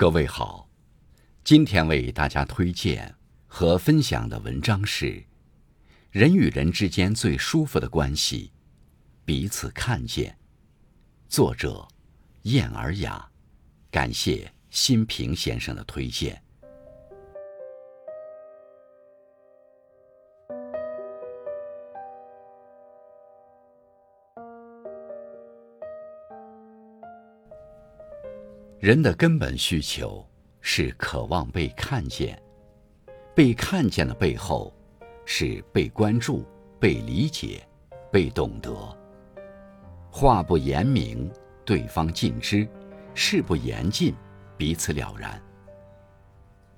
各位好，今天为大家推荐和分享的文章是：人与人之间最舒服的关系，彼此看见。作者：燕尔雅，感谢新平先生的推荐。人的根本需求是渴望被看见，被看见的背后是被关注、被理解、被懂得。话不言明，对方尽知；事不言尽，彼此了然。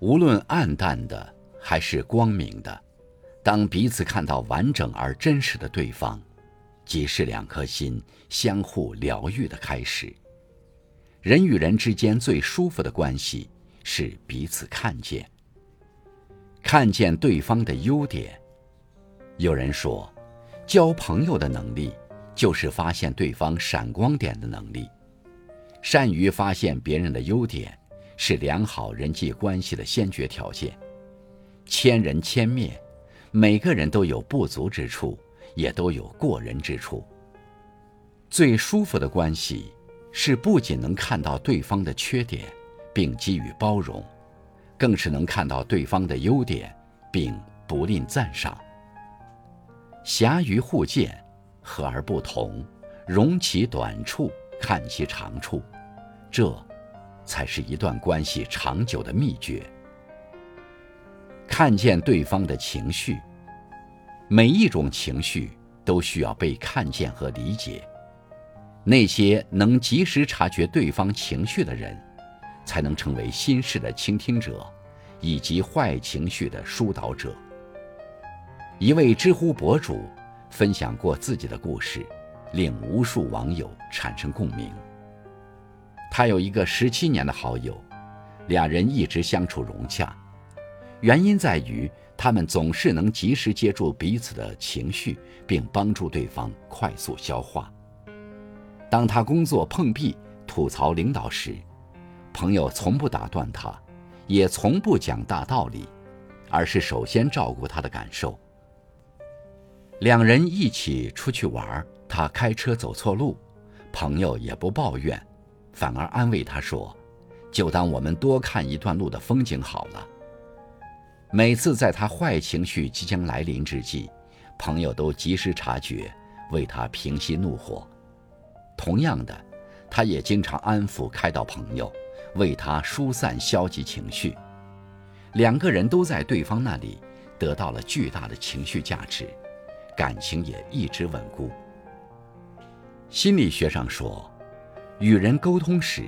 无论暗淡的还是光明的，当彼此看到完整而真实的对方，即是两颗心相互疗愈的开始。人与人之间最舒服的关系是彼此看见，看见对方的优点。有人说，交朋友的能力就是发现对方闪光点的能力。善于发现别人的优点，是良好人际关系的先决条件。千人千面，每个人都有不足之处，也都有过人之处。最舒服的关系。是不仅能看到对方的缺点，并给予包容，更是能看到对方的优点，并不吝赞赏。狭于互见，和而不同，容其短处，看其长处，这，才是一段关系长久的秘诀。看见对方的情绪，每一种情绪都需要被看见和理解。那些能及时察觉对方情绪的人，才能成为心事的倾听者，以及坏情绪的疏导者。一位知乎博主分享过自己的故事，令无数网友产生共鸣。他有一个十七年的好友，俩人一直相处融洽，原因在于他们总是能及时接住彼此的情绪，并帮助对方快速消化。当他工作碰壁、吐槽领导时，朋友从不打断他，也从不讲大道理，而是首先照顾他的感受。两人一起出去玩，他开车走错路，朋友也不抱怨，反而安慰他说：“就当我们多看一段路的风景好了。”每次在他坏情绪即将来临之际，朋友都及时察觉，为他平息怒火。同样的，他也经常安抚开导朋友，为他疏散消极情绪。两个人都在对方那里得到了巨大的情绪价值，感情也一直稳固。心理学上说，与人沟通时，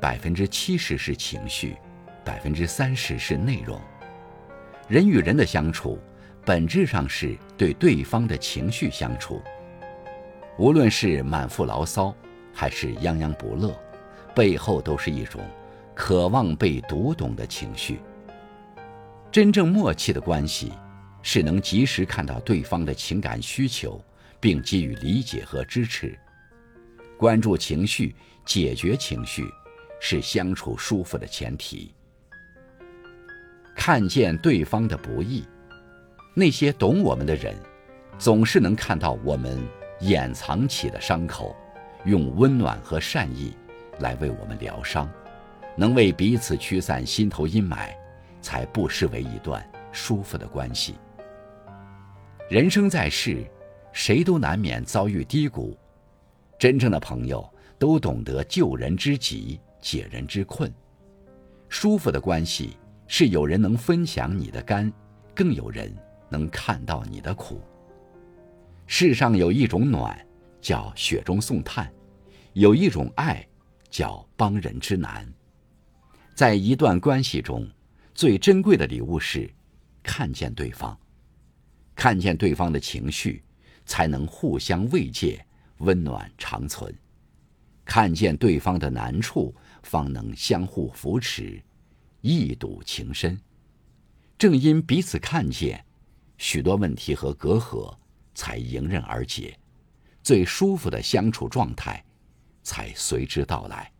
百分之七十是情绪，百分之三十是内容。人与人的相处，本质上是对对方的情绪相处。无论是满腹牢骚，还是泱泱不乐，背后都是一种渴望被读懂的情绪。真正默契的关系，是能及时看到对方的情感需求，并给予理解和支持。关注情绪，解决情绪，是相处舒服的前提。看见对方的不易，那些懂我们的人，总是能看到我们。掩藏起的伤口，用温暖和善意来为我们疗伤，能为彼此驱散心头阴霾，才不失为一段舒服的关系。人生在世，谁都难免遭遇低谷，真正的朋友都懂得救人之急，解人之困。舒服的关系是有人能分享你的甘，更有人能看到你的苦。世上有一种暖，叫雪中送炭；有一种爱，叫帮人之难。在一段关系中，最珍贵的礼物是看见对方，看见对方的情绪，才能互相慰藉，温暖长存；看见对方的难处，方能相互扶持，一睹情深。正因彼此看见，许多问题和隔阂。才迎刃而解，最舒服的相处状态才随之到来。